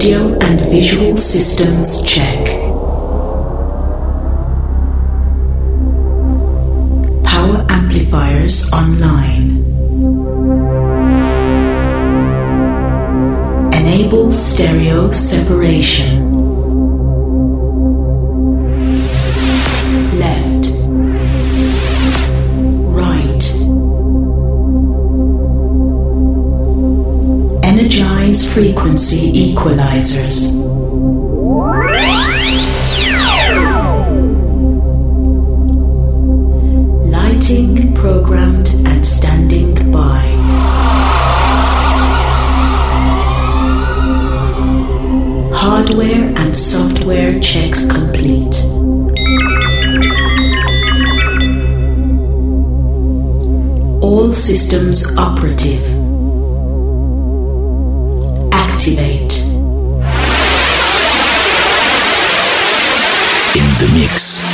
Audio and visual systems check. Power amplifiers online. Enable stereo separation. Frequency equalizers. Lighting programmed and standing by. Hardware and software checks complete. All systems operative. Activate. In the mix.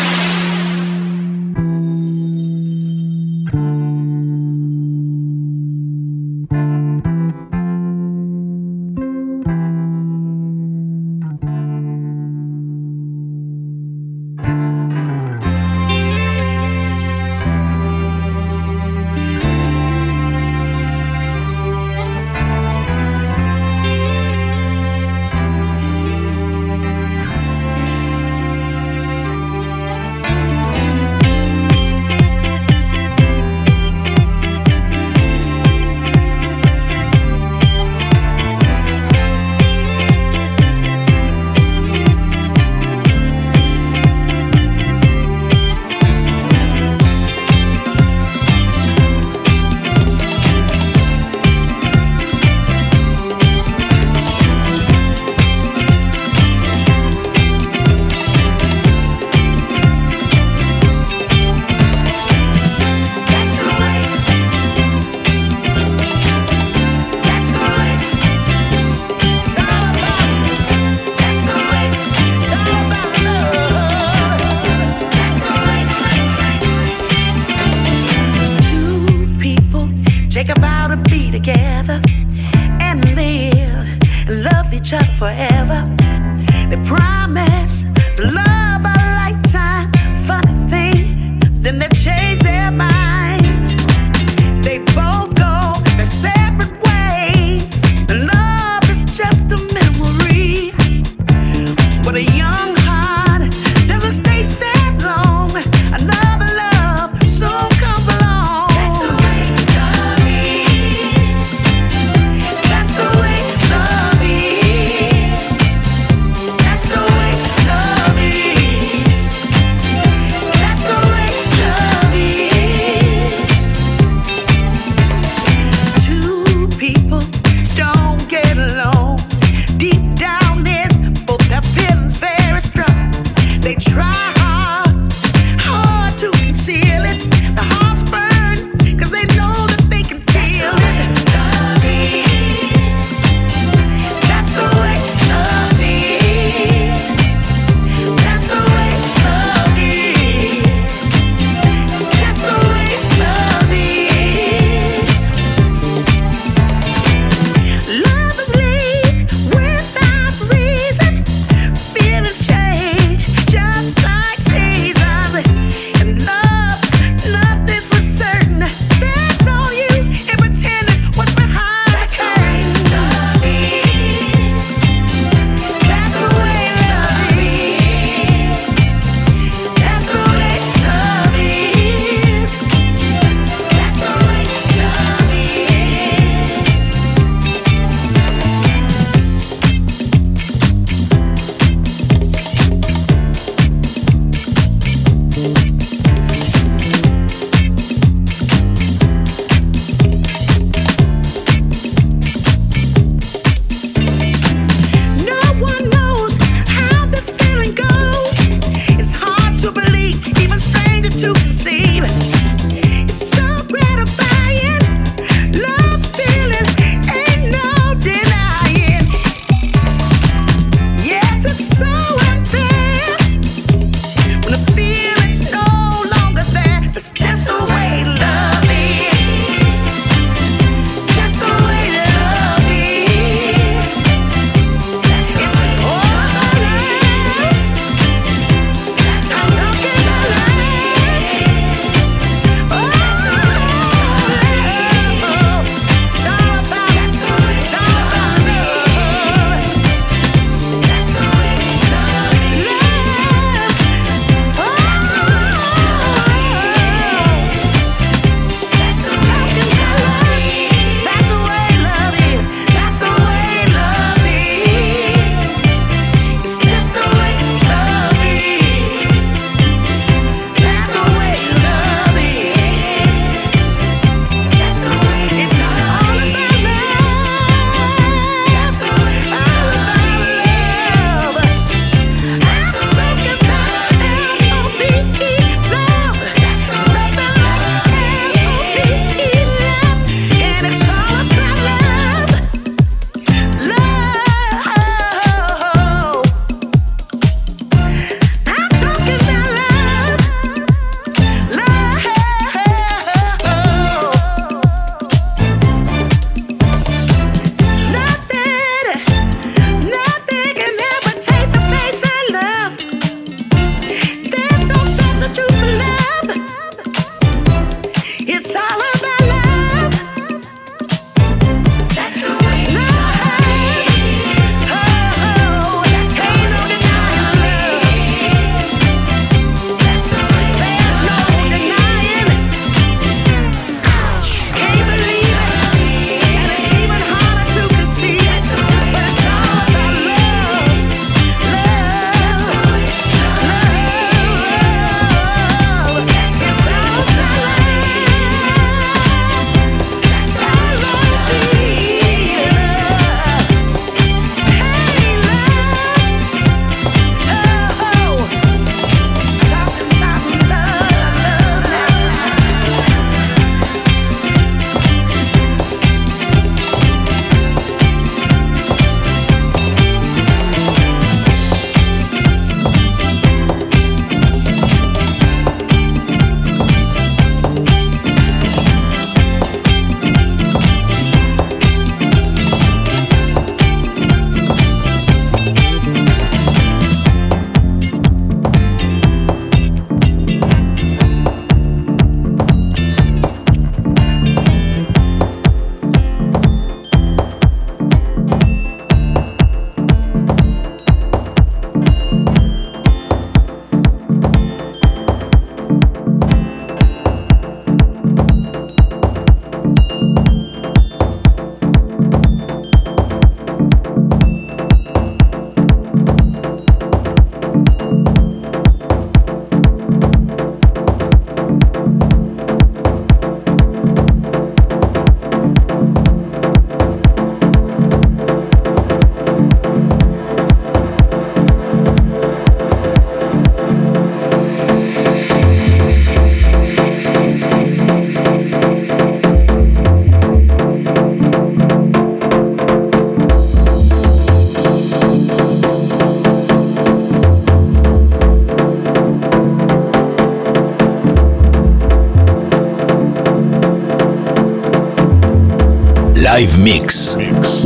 Live mix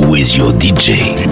with your. DJ.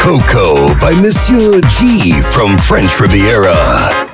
Coco by Monsieur G from French Riviera.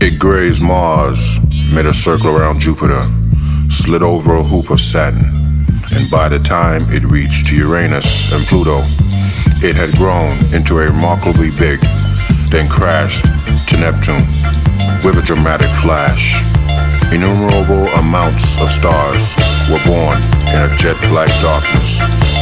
It grazed Mars, made a circle around Jupiter, slid over a hoop of Saturn, and by the time it reached Uranus and Pluto, it had grown into a remarkably big, then crashed to Neptune with a dramatic flash. Innumerable amounts of stars were born in a jet black darkness.